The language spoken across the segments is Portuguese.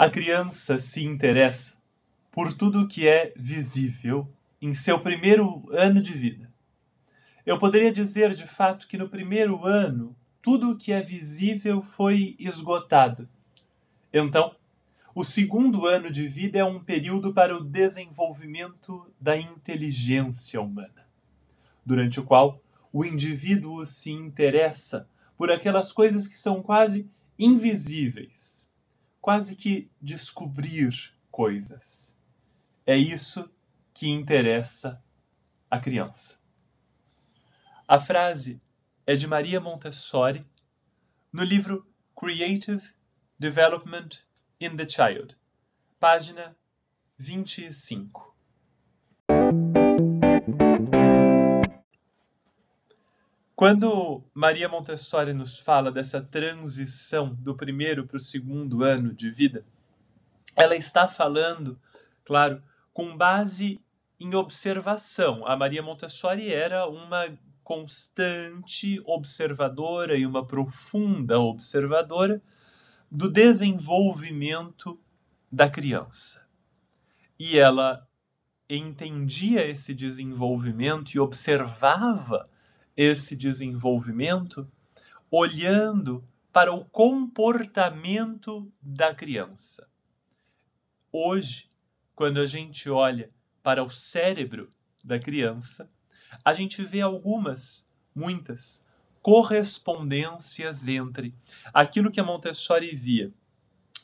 A criança se interessa por tudo que é visível em seu primeiro ano de vida. Eu poderia dizer de fato que no primeiro ano tudo o que é visível foi esgotado. Então, o segundo ano de vida é um período para o desenvolvimento da inteligência humana, durante o qual o indivíduo se interessa por aquelas coisas que são quase invisíveis, quase que descobrir coisas. É isso que interessa a criança. A frase é de Maria Montessori no livro Creative Development in the Child, página 25. Quando Maria Montessori nos fala dessa transição do primeiro para o segundo ano de vida, ela está falando, claro, com base em observação. A Maria Montessori era uma constante observadora e uma profunda observadora do desenvolvimento da criança. E ela entendia esse desenvolvimento e observava esse desenvolvimento olhando para o comportamento da criança. Hoje, quando a gente olha para o cérebro da criança, a gente vê algumas, muitas, correspondências entre aquilo que a Montessori via,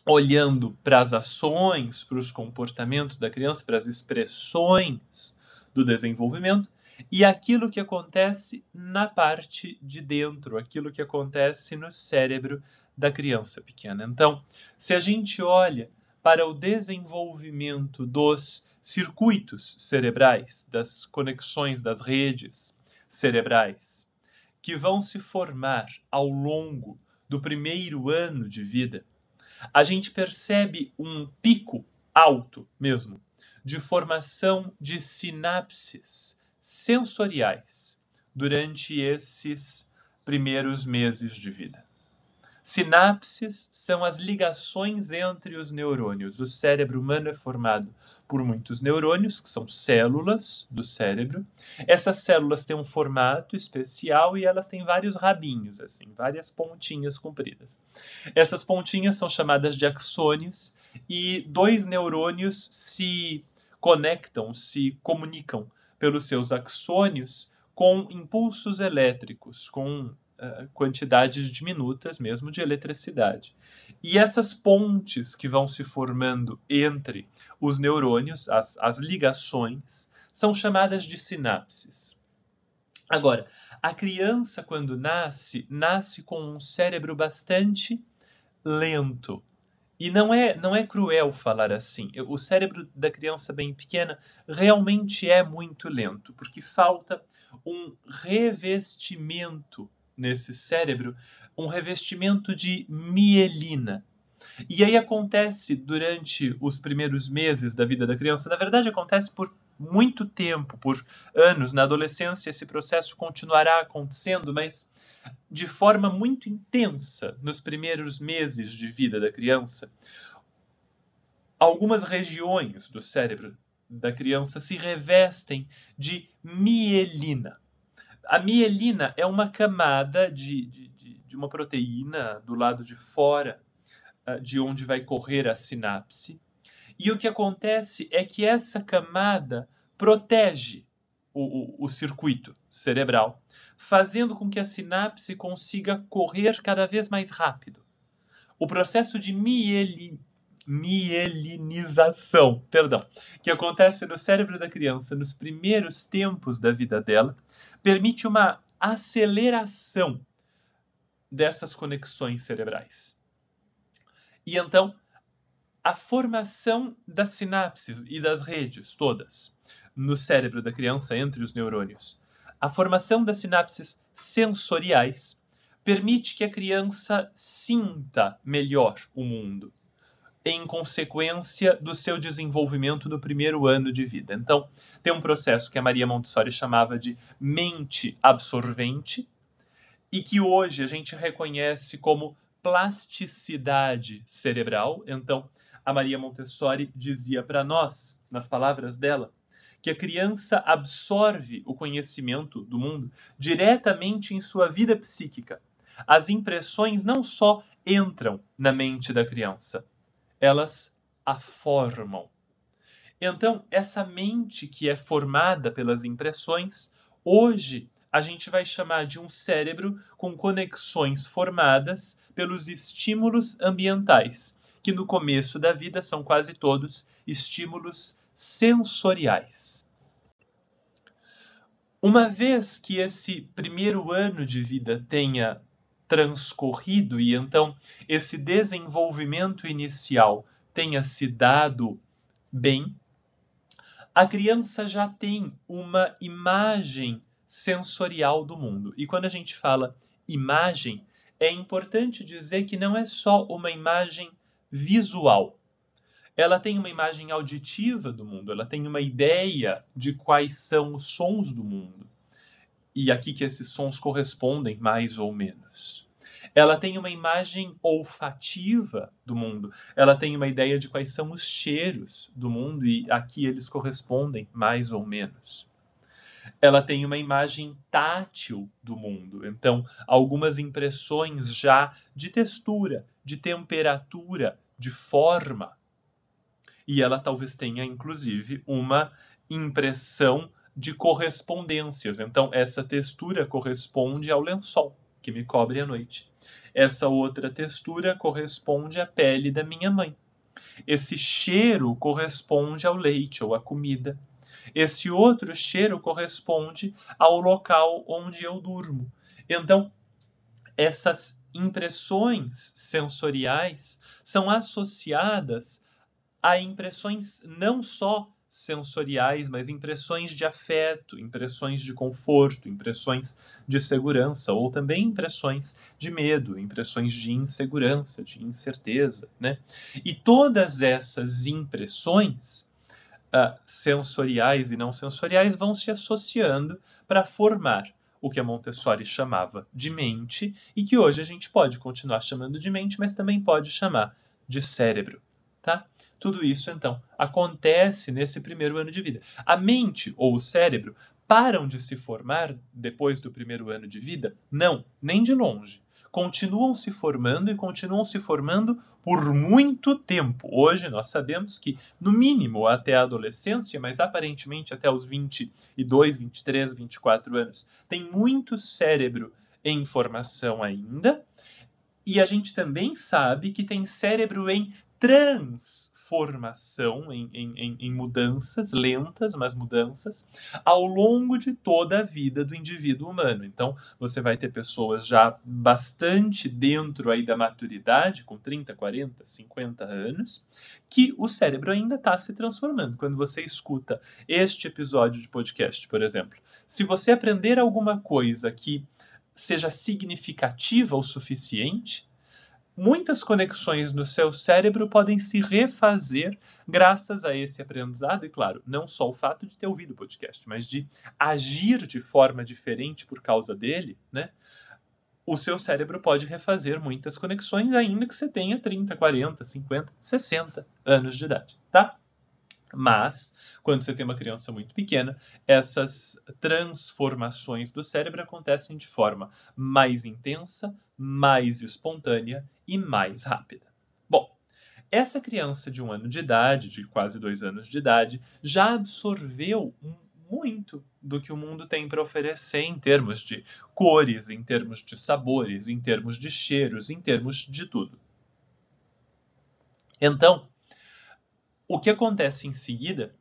olhando para as ações, para os comportamentos da criança, para as expressões do desenvolvimento, e aquilo que acontece na parte de dentro, aquilo que acontece no cérebro da criança pequena. Então, se a gente olha para o desenvolvimento dos circuitos cerebrais, das conexões das redes cerebrais, que vão se formar ao longo do primeiro ano de vida, a gente percebe um pico alto mesmo de formação de sinapses sensoriais durante esses primeiros meses de vida. Sinapses são as ligações entre os neurônios. O cérebro humano é formado por muitos neurônios, que são células do cérebro. Essas células têm um formato especial e elas têm vários rabinhos, assim, várias pontinhas compridas. Essas pontinhas são chamadas de axônios e dois neurônios se conectam, se comunicam pelos seus axônios com impulsos elétricos, com uh, quantidades diminutas mesmo de eletricidade. E essas pontes que vão se formando entre os neurônios, as, as ligações, são chamadas de sinapses. Agora, a criança, quando nasce, nasce com um cérebro bastante lento. E não é, não é cruel falar assim. O cérebro da criança bem pequena realmente é muito lento, porque falta um revestimento nesse cérebro, um revestimento de mielina. E aí acontece durante os primeiros meses da vida da criança, na verdade acontece por muito tempo, por anos. Na adolescência esse processo continuará acontecendo, mas de forma muito intensa nos primeiros meses de vida da criança, algumas regiões do cérebro da criança se revestem de mielina. A mielina é uma camada de, de, de, de uma proteína do lado de fora uh, de onde vai correr a sinapse. E o que acontece é que essa camada protege o, o, o circuito cerebral fazendo com que a sinapse consiga correr cada vez mais rápido. O processo de mieli, mielinização, perdão, que acontece no cérebro da criança nos primeiros tempos da vida dela, permite uma aceleração dessas conexões cerebrais. E então, a formação das sinapses e das redes todas no cérebro da criança entre os neurônios a formação das sinapses sensoriais permite que a criança sinta melhor o mundo, em consequência do seu desenvolvimento no primeiro ano de vida. Então, tem um processo que a Maria Montessori chamava de mente absorvente e que hoje a gente reconhece como plasticidade cerebral. Então, a Maria Montessori dizia para nós, nas palavras dela, que a criança absorve o conhecimento do mundo diretamente em sua vida psíquica. As impressões não só entram na mente da criança, elas a formam. Então, essa mente que é formada pelas impressões, hoje a gente vai chamar de um cérebro com conexões formadas pelos estímulos ambientais, que no começo da vida são quase todos estímulos sensoriais. Uma vez que esse primeiro ano de vida tenha transcorrido e então esse desenvolvimento inicial tenha se dado bem, a criança já tem uma imagem sensorial do mundo. E quando a gente fala imagem, é importante dizer que não é só uma imagem visual. Ela tem uma imagem auditiva do mundo, ela tem uma ideia de quais são os sons do mundo. E aqui que esses sons correspondem mais ou menos. Ela tem uma imagem olfativa do mundo, ela tem uma ideia de quais são os cheiros do mundo e aqui eles correspondem mais ou menos ela tem uma imagem tátil do mundo. Então, algumas impressões já de textura, de temperatura, de forma. E ela talvez tenha, inclusive, uma impressão de correspondências. Então, essa textura corresponde ao lençol que me cobre à noite. Essa outra textura corresponde à pele da minha mãe. Esse cheiro corresponde ao leite ou à comida. Esse outro cheiro corresponde ao local onde eu durmo. Então, essas impressões sensoriais são associadas a impressões não só sensoriais, mas impressões de afeto, impressões de conforto, impressões de segurança, ou também impressões de medo, impressões de insegurança, de incerteza, né? E todas essas impressões uh, sensoriais e não sensoriais vão se associando para formar o que a Montessori chamava de mente e que hoje a gente pode continuar chamando de mente, mas também pode chamar de cérebro, tá? Tudo isso, então, acontece nesse primeiro ano de vida. A mente ou o cérebro param de se formar depois do primeiro ano de vida? Não, nem de longe continuam se formando e continuam se formando por muito tempo. Hoje nós sabemos que, no mínimo, até a adolescência, mas aparentemente até os 22, 23, 24 anos, tem muito cérebro em formação ainda. E a gente também sabe que tem cérebro em trans formação, em, em, em, mudanças lentas, mas mudanças, ao longo de toda a vida do indivíduo humano. Então, você vai ter pessoas já bastante dentro aí da maturidade, com 30, 40, 50 anos, que o cérebro ainda está se transformando. Quando você escuta este episódio de podcast, por exemplo, se você aprender alguma coisa que seja significativa o suficiente, muitas conexões no seu cérebro podem se refazer graças a esse aprendizado. E, claro, não só o fato de ter ouvido o podcast, mas de agir de forma diferente por causa dele, né? O seu cérebro pode refazer muitas conexões, ainda que você tenha 30, 40, 50, 60 anos de idade, tá? Mas, quando você tem uma criança muito pequena, essas transformações do cérebro acontecem de forma mais intensa, mais espontânea e mais rápida. Bom, essa criança de um ano de idade, de quase dois anos de idade, já absorveu muito do que o mundo tem para oferecer em termos de cores, em termos de sabores, em termos de cheiros, em termos de tudo. Então, o que acontece em seguida,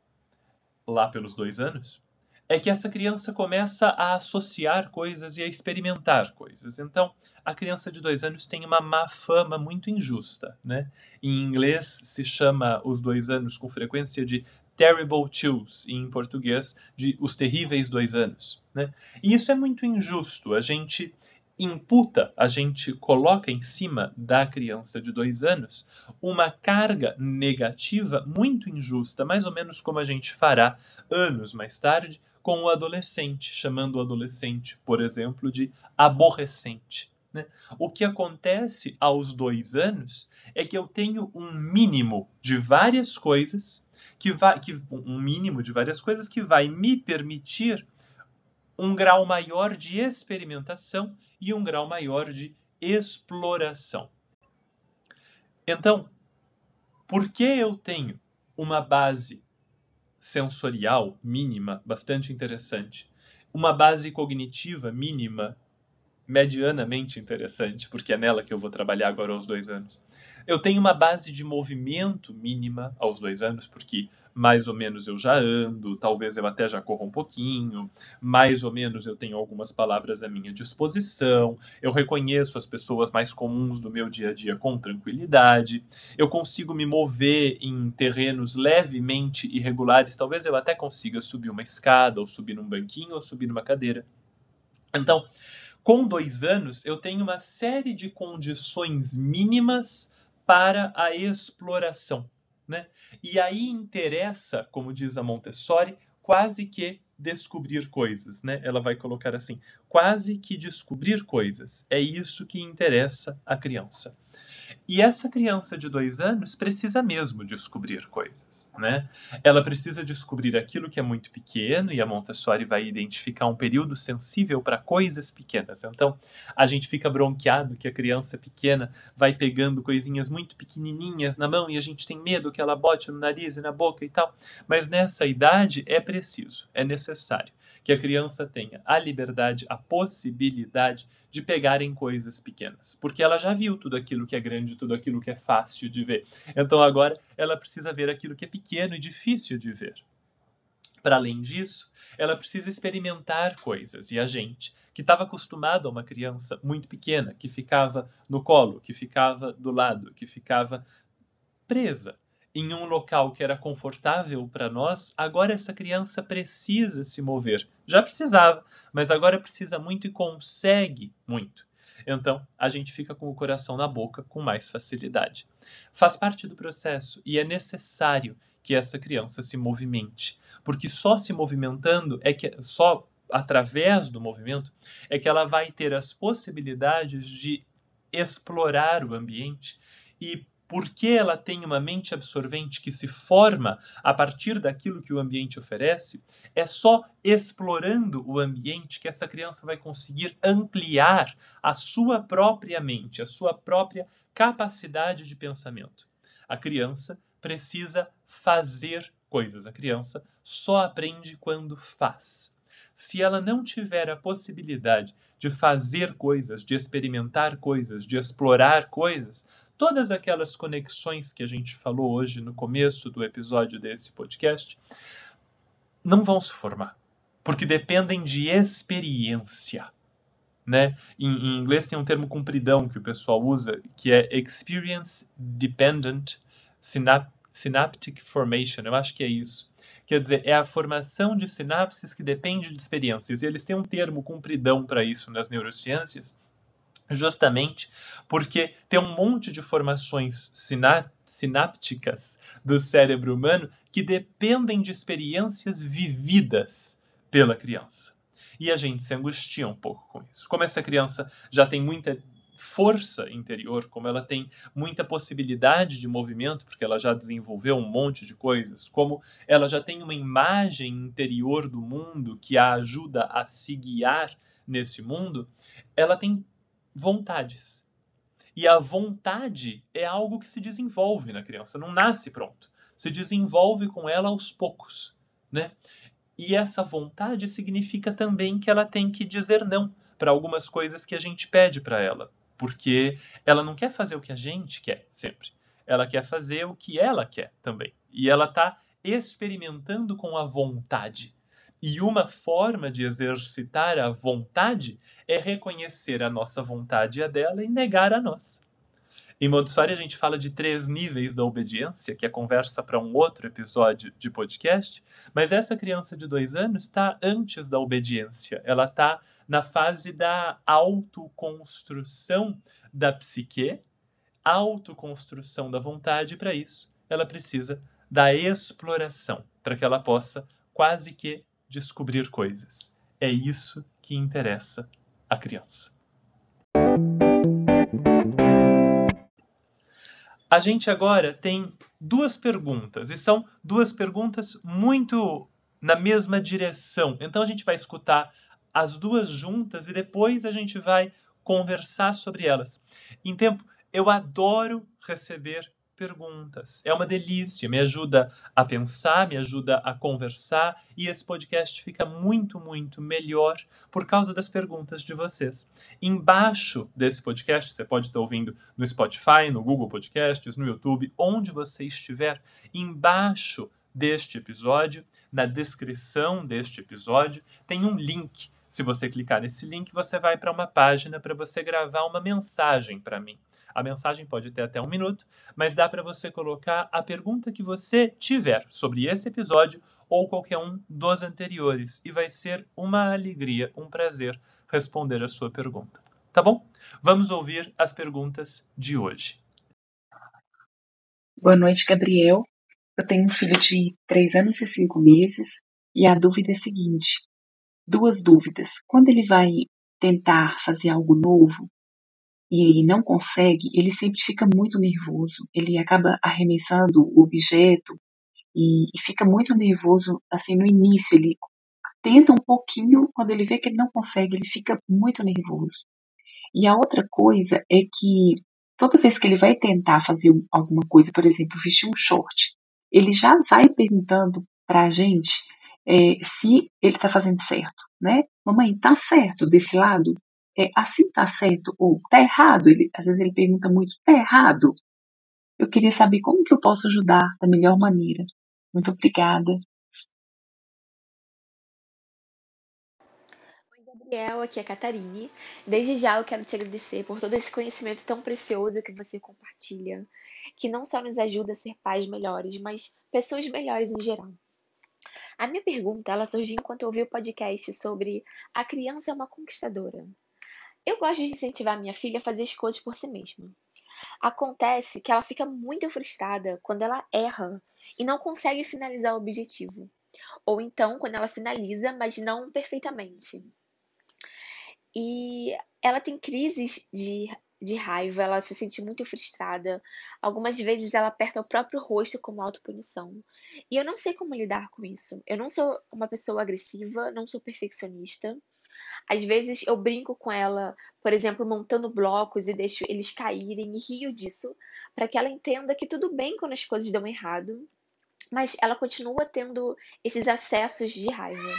lá pelos dois anos, é que essa criança começa a associar coisas e a experimentar coisas. Então, a criança de dois anos tem uma má fama muito injusta. Né? Em inglês, se chama os dois anos com frequência de terrible twos, e em português, de os terríveis dois anos. Né? E isso é muito injusto. A gente imputa, a gente coloca em cima da criança de dois anos uma carga negativa muito injusta, mais ou menos como a gente fará anos mais tarde com o adolescente, chamando o adolescente, por exemplo, de aborrecente. Né? O que acontece aos dois anos é que eu tenho um mínimo de várias coisas que vai, que, um mínimo de várias coisas que vai me permitir um grau maior de experimentação e um grau maior de exploração. Então, por que eu tenho uma base sensorial mínima bastante interessante, uma base cognitiva mínima medianamente interessante, porque é nela que eu vou trabalhar agora aos dois anos. Eu tenho uma base de movimento mínima aos dois anos, porque mais ou menos eu já ando, talvez eu até já corra um pouquinho, mais ou menos eu tenho algumas palavras à minha disposição, eu reconheço as pessoas mais comuns do meu dia a dia com tranquilidade, eu consigo me mover em terrenos levemente irregulares, talvez eu até consiga subir uma escada, ou subir num banquinho, ou subir numa cadeira. Então, com dois anos, eu tenho uma série de condições mínimas para a exploração. Né? E aí interessa, como diz a Montessori, quase que descobrir coisas, né? Ela vai colocar assim, quase que descobrir coisas. É isso que interessa a criança. E essa criança de dois anos precisa mesmo descobrir coisas, né? Ela precisa descobrir aquilo que é muito pequeno e a Montessori vai identificar um período sensível para coisas pequenas. Então, a gente fica bronqueado que a criança pequena vai pegando coisinhas muito pequenininhas na mão e a gente tem medo que ela bote no nariz e na boca e tal. Mas nessa idade é preciso, é necessário que a criança tenha a liberdade, a possibilidade de pegar em coisas pequenas, porque ela já viu tudo aquilo que é grande, tudo aquilo que é fácil de ver. Então agora ela precisa ver aquilo que é pequeno e difícil de ver. Para além disso, ela precisa experimentar coisas e a gente que estava acostumado a uma criança muito pequena, que ficava no colo, que ficava do lado, que ficava presa em um local que era confortável para nós, agora essa criança precisa se mover. Já precisava, mas agora precisa muito e consegue muito. Então, a gente fica com o coração na boca com mais facilidade. Faz parte do processo e é necessário que essa criança se movimente, porque só se movimentando é que só através do movimento é que ela vai ter as possibilidades de explorar o ambiente e porque ela tem uma mente absorvente que se forma a partir daquilo que o ambiente oferece, é só explorando o ambiente que essa criança vai conseguir ampliar a sua própria mente, a sua própria capacidade de pensamento. A criança precisa fazer coisas. A criança só aprende quando faz. Se ela não tiver a possibilidade de fazer coisas, de experimentar coisas, de explorar coisas, todas aquelas conexões que a gente falou hoje no começo do episódio desse podcast não vão se formar, porque dependem de experiência. Né? Em, em, inglês tem um termo compridão que o pessoal usa, que é Experience Dependent Synap Synaptic Formation. Eu acho que é isso. Quer dizer, é a formação de sinapses que depende de experiências. E eles têm um termo compridão para isso nas neurociências, justamente porque tem um monte de formações sinápticas do cérebro humano que dependem de experiências vividas pela criança. E a gente se angustia um pouco com isso. Como essa criança já tem muita força interior, como ela tem muita possibilidade de movimento, porque ela já desenvolveu um monte de coisas, como ela já tem uma imagem interior do mundo que a ajuda a se guiar nesse mundo, ela tem vontades. E a vontade é algo que se desenvolve na criança, não nasce pronto. Se desenvolve com ela aos poucos, né? E essa vontade significa também que ela tem que dizer não para algumas coisas que a gente pede para ela, porque ela não quer fazer o que a gente quer sempre. Ela quer fazer o que ela quer também. E ela está experimentando com a vontade. E uma forma de exercitar a vontade é reconhecer a nossa vontade e a dela e negar a nossa. Em Montessori a gente fala de três níveis da obediência, que é conversa para um outro episódio de podcast, mas essa criança de dois anos está antes da obediência. Ela está na fase da autoconstrução da psique, autoconstrução da vontade, para isso ela precisa da exploração, para que ela possa quase que descobrir coisas. É isso que interessa a criança. A gente agora tem duas perguntas, e são duas perguntas muito na mesma direção. Então a gente vai escutar as duas juntas e depois a gente vai conversar sobre elas. Em tempo, eu adoro receber perguntas. É uma delícia, me ajuda a pensar, me ajuda a conversar e esse podcast fica muito, muito melhor por causa das perguntas de vocês. Embaixo desse podcast, você pode estar ouvindo no Spotify, no Google Podcasts, no YouTube, onde você estiver, embaixo deste episódio, na descrição deste episódio, tem um link. Se você clicar nesse link, você vai para uma página para você gravar uma mensagem para mim. A mensagem pode ter até um minuto, mas dá para você colocar a pergunta que você tiver sobre esse episódio ou qualquer um dos anteriores. E vai ser uma alegria, um prazer responder a sua pergunta. Tá bom? Vamos ouvir as perguntas de hoje. Boa noite, Gabriel. Eu tenho um filho de 3 anos e 5 meses e a dúvida é a seguinte: duas dúvidas. Quando ele vai tentar fazer algo novo, e não consegue, ele sempre fica muito nervoso. Ele acaba arremessando o objeto e, e fica muito nervoso assim no início. Ele tenta um pouquinho, quando ele vê que ele não consegue, ele fica muito nervoso. E a outra coisa é que toda vez que ele vai tentar fazer alguma coisa, por exemplo, vestir um short, ele já vai perguntando para a gente é, se ele está fazendo certo, né? Mamãe, tá certo desse lado? É, assim tá certo ou tá errado? Ele, às vezes ele pergunta muito, tá errado? Eu queria saber como que eu posso ajudar da melhor maneira. Muito obrigada. Gabriel, aqui é a Catarine. Desde já eu quero te agradecer por todo esse conhecimento tão precioso que você compartilha, que não só nos ajuda a ser pais melhores, mas pessoas melhores em geral. A minha pergunta, ela surgiu enquanto eu ouvi o podcast sobre a criança é uma conquistadora. Eu gosto de incentivar minha filha a fazer as coisas por si mesma. Acontece que ela fica muito frustrada quando ela erra e não consegue finalizar o objetivo. Ou então quando ela finaliza, mas não perfeitamente. E ela tem crises de, de raiva, ela se sente muito frustrada. Algumas vezes ela aperta o próprio rosto como autopunição. E eu não sei como lidar com isso. Eu não sou uma pessoa agressiva, não sou perfeccionista. Às vezes eu brinco com ela, por exemplo, montando blocos e deixo eles caírem e rio disso, para que ela entenda que tudo bem quando as coisas dão errado, mas ela continua tendo esses acessos de raiva.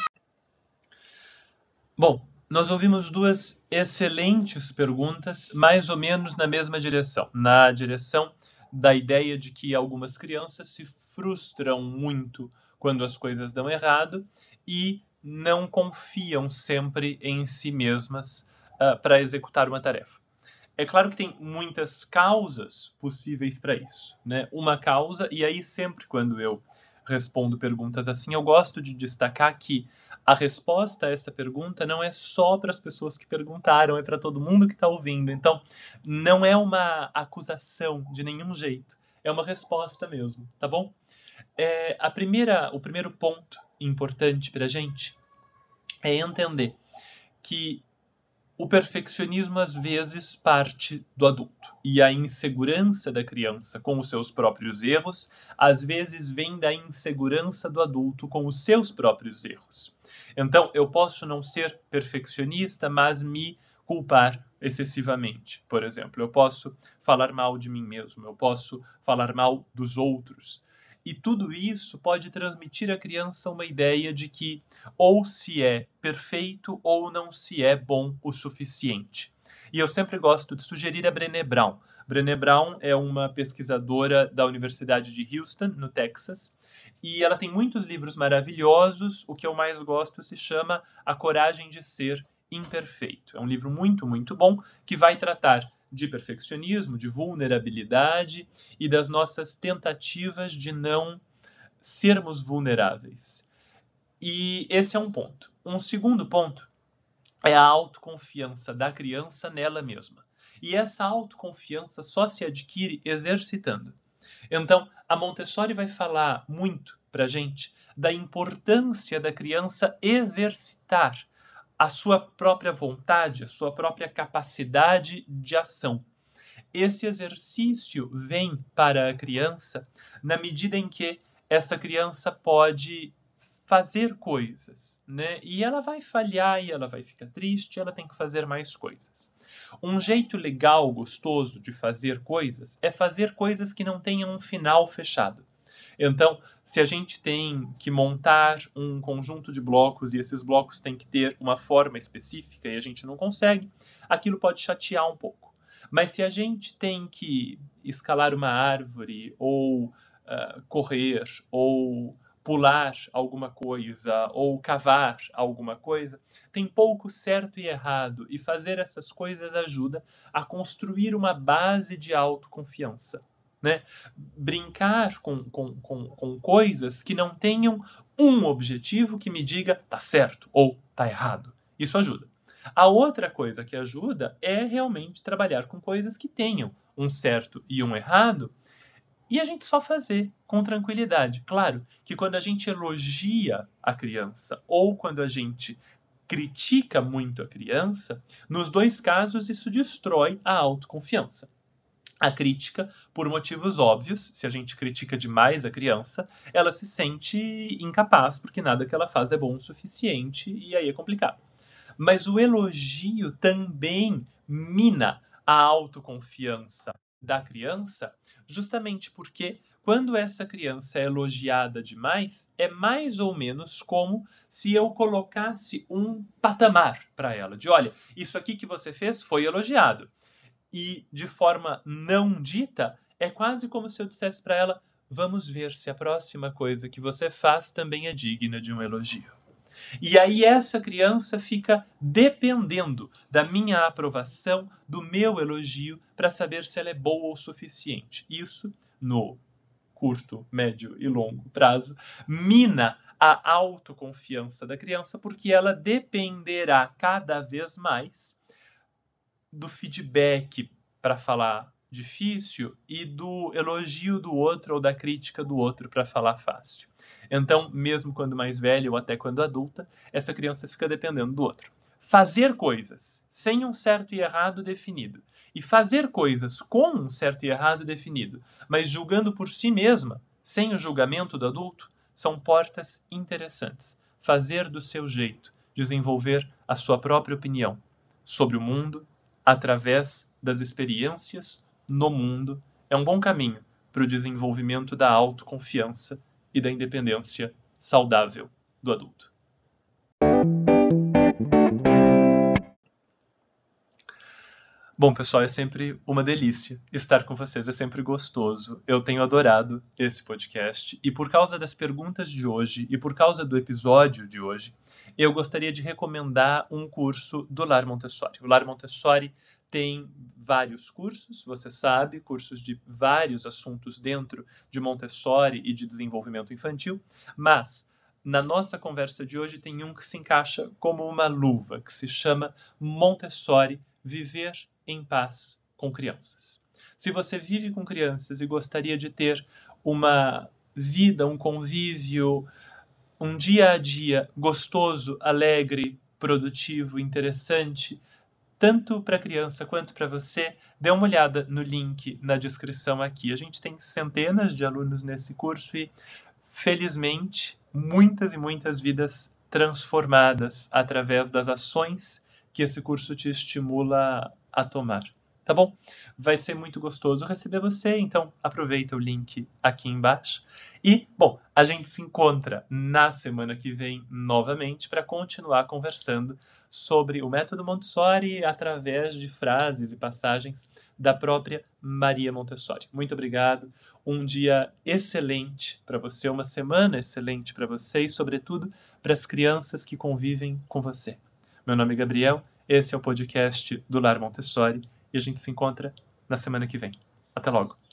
Bom, nós ouvimos duas excelentes perguntas, mais ou menos na mesma direção na direção da ideia de que algumas crianças se frustram muito quando as coisas dão errado e não confiam sempre em si mesmas uh, para executar uma tarefa. É claro que tem muitas causas possíveis para isso, né? Uma causa, e aí sempre quando eu respondo perguntas assim, eu gosto de destacar que a resposta a essa pergunta não é só para as pessoas que perguntaram, é para todo mundo que está ouvindo. Então, não é uma acusação de nenhum jeito, é uma resposta mesmo, tá bom? É, a primeira, o primeiro ponto importante para a gente é entender que o perfeccionismo às vezes parte do adulto e a insegurança da criança com os seus próprios erros às vezes vem da insegurança do adulto com os seus próprios erros. Então, eu posso não ser perfeccionista, mas me culpar excessivamente. Por exemplo, eu posso falar mal de mim mesmo, eu posso falar mal dos outros. E tudo isso pode transmitir à criança uma ideia de que ou se é perfeito ou não se é bom o suficiente. E eu sempre gosto de sugerir a Brené Brown. Brené Brown é uma pesquisadora da Universidade de Houston, no Texas, e ela tem muitos livros maravilhosos. O que eu mais gosto se chama A Coragem de Ser Imperfeito. É um livro muito, muito bom que vai tratar de perfeccionismo, de vulnerabilidade e das nossas tentativas de não sermos vulneráveis. E esse é um ponto. Um segundo ponto é a autoconfiança da criança nela mesma. E essa autoconfiança só se adquire exercitando. Então, a Montessori vai falar muito para gente da importância da criança exercitar a sua própria vontade, a sua própria capacidade de ação. esse exercício vem para a criança na medida em que essa criança pode fazer coisas, né? E ela vai falhar e ela vai ficar triste, ela tem que fazer mais coisas. Um jeito legal, gostoso de fazer coisas é fazer coisas que não tenham um final fechado. Então, se a gente tem que montar um conjunto de blocos e esses blocos têm que ter uma forma específica e a gente não consegue, aquilo pode chatear um pouco. Mas se a gente tem que escalar uma árvore ou uh, correr ou pular alguma coisa ou cavar alguma coisa, tem pouco certo e errado, e fazer essas coisas ajuda a construir uma base de autoconfiança. Né? Brincar com, com, com, com coisas que não tenham um objetivo que me diga tá certo ou tá errado. Isso ajuda. A outra coisa que ajuda é realmente trabalhar com coisas que tenham um certo e um errado e a gente só fazer com tranquilidade. Claro que quando a gente elogia a criança ou quando a gente critica muito a criança, nos dois casos isso destrói a autoconfiança. A crítica, por motivos óbvios, se a gente critica demais a criança, ela se sente incapaz porque nada que ela faz é bom o suficiente e aí é complicado. Mas o elogio também mina a autoconfiança da criança, justamente porque quando essa criança é elogiada demais, é mais ou menos como se eu colocasse um patamar para ela, de olha, isso aqui que você fez foi elogiado. E de forma não dita, é quase como se eu dissesse para ela: vamos ver se a próxima coisa que você faz também é digna de um elogio. E aí essa criança fica dependendo da minha aprovação, do meu elogio, para saber se ela é boa o suficiente. Isso, no curto, médio e longo prazo, mina a autoconfiança da criança, porque ela dependerá cada vez mais do feedback para falar difícil e do elogio do outro ou da crítica do outro para falar fácil. Então, mesmo quando mais velha ou até quando adulta, essa criança fica dependendo do outro. Fazer coisas sem um certo e errado definido e fazer coisas com um certo e errado definido, mas julgando por si mesma, sem o julgamento do adulto, são portas interessantes. Fazer do seu jeito, desenvolver a sua própria opinião sobre o mundo através das experiências no mundo é um bom caminho para o desenvolvimento da autoconfiança e da independência saudável do adulto. Bom, pessoal, é sempre uma delícia estar com vocês, é sempre gostoso. Eu tenho adorado esse podcast e por causa das perguntas de hoje e por causa do episódio de hoje, eu gostaria de recomendar um curso do Lar Montessori. O Lar Montessori tem vários cursos, você sabe, cursos de vários assuntos dentro de Montessori e de desenvolvimento infantil, mas na nossa conversa de hoje tem um que se encaixa como uma luva, que se chama Montessori Viver em Paz com Crianças. Se você vive com crianças e gostaria de ter uma vida, um convívio, um dia a dia gostoso, alegre, produtivo, interessante, tanto para a criança quanto para você, dê uma olhada no link na descrição aqui. A gente tem centenas de alunos nesse curso e, felizmente, muitas e muitas vidas transformadas através das ações que esse curso te estimula a tomar. Tá bom? Vai ser muito gostoso receber você, então aproveita o link aqui embaixo. E, bom, a gente se encontra na semana que vem novamente para continuar conversando sobre o método Montessori através de frases e passagens da própria Maria Montessori. Muito obrigado. Um dia excelente para você, uma semana excelente para você e, sobretudo, para as crianças que convivem com você. Meu nome é Gabriel, esse é o podcast do Lar Montessori e a gente se encontra na semana que vem. Até logo!